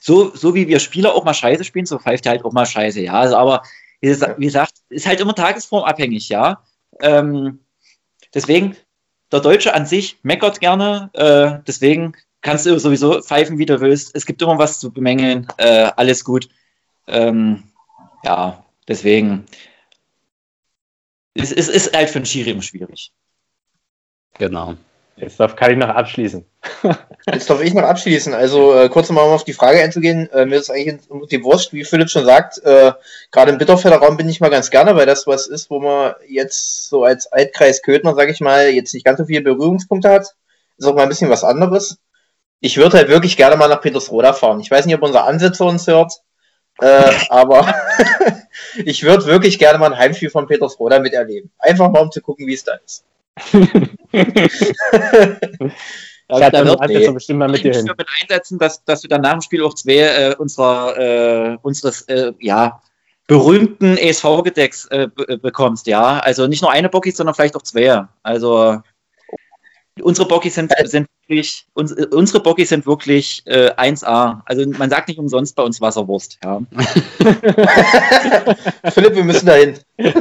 So, so wie wir Spieler auch mal Scheiße spielen, so pfeift er halt auch mal Scheiße, ja. Also, aber wie gesagt, wie gesagt, ist halt immer tagesformabhängig, ja. Ähm, deswegen, der Deutsche an sich meckert gerne, äh, deswegen kannst du sowieso pfeifen, wie du willst. Es gibt immer was zu bemängeln, äh, alles gut. Ähm, ja, deswegen. Es, es ist halt für einen Schiri immer schwierig. Genau. Jetzt darf kann ich noch abschließen. Jetzt darf ich noch abschließen. Also äh, kurz nochmal um auf die Frage einzugehen. Äh, mir ist eigentlich die Wurst, wie Philipp schon sagt, äh, gerade im Bitterfelder Raum bin ich mal ganz gerne, weil das was ist, wo man jetzt so als Altkreis Köthner, sage ich mal, jetzt nicht ganz so viele Berührungspunkte hat. Ist auch mal ein bisschen was anderes. Ich würde halt wirklich gerne mal nach Petersroda fahren. Ich weiß nicht, ob unser Ansitzer uns hört, äh, aber ich würde wirklich gerne mal ein Heimspiel von Petersroda miterleben. Einfach mal, um zu gucken, wie es da ist. Ich hatte da wird nee. bestimmt mal mit dir hin. mit einsetzen, dass, dass du dann nach dem Spiel auch zwei äh, unserer, äh, unseres äh, ja, berühmten ESV-Gedecks äh, be- bekommst, ja. Also nicht nur eine Bocki, sondern vielleicht auch zwei. Also unsere Bockys sind, sind wirklich, uns, äh, unsere Bockys sind wirklich äh, 1A. Also man sagt nicht umsonst bei uns Wasserwurst, ja. Philipp, wir müssen dahin.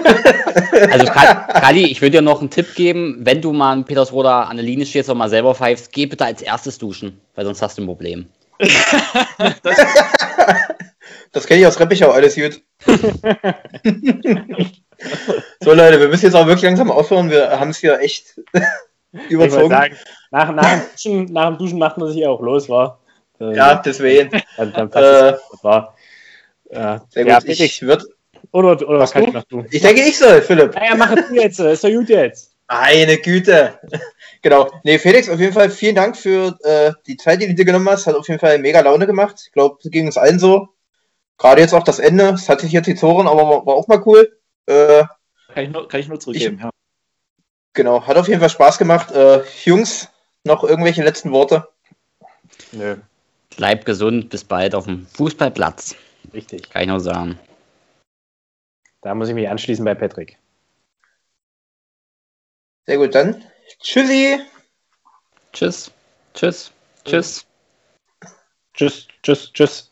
Also Ka- Kali, ich würde dir noch einen Tipp geben, wenn du mal in Petersroda an der Linie stehst und mal selber pfeifst, geh bitte als erstes duschen, weil sonst hast du ein Problem. Das kenne ich aus Reppichau, alles gut. so Leute, wir müssen jetzt auch wirklich langsam aufhören. Wir haben es hier echt überzogen. sagen, nach, nach, dem Duschen, nach dem Duschen macht man sich auch los, war. Äh, Ja, deswegen. Dann, dann passt Äh, war. Ja, Sehr ja, gut. Ich, würd, oder, oder was Was kann du? ich noch tun? ich denke, ich soll, Philipp. Naja, mach es du jetzt, ist doch gut jetzt. Meine Güte. Genau. Nee, Felix, auf jeden Fall vielen Dank für äh, die Zeit, die du dir genommen hast. Hat auf jeden Fall mega Laune gemacht. Ich glaube, es ging uns allen so. Gerade jetzt auch das Ende. Es hat sich jetzt die Toren, aber war, war auch mal cool. Äh, Kann ich nur, kann ich nur zurückgeben, ja. Genau. Hat auf jeden Fall Spaß gemacht. Äh, Jungs, noch irgendwelche letzten Worte? Nö. Bleib gesund, bis bald auf dem Fußballplatz. Richtig. Kann ich nur sagen. Da muss ich mich anschließen bei Patrick. Sehr gut, dann tschüssi. Tschüss. Tschüss. Tschüss. Tschüss, tschüss, tschüss.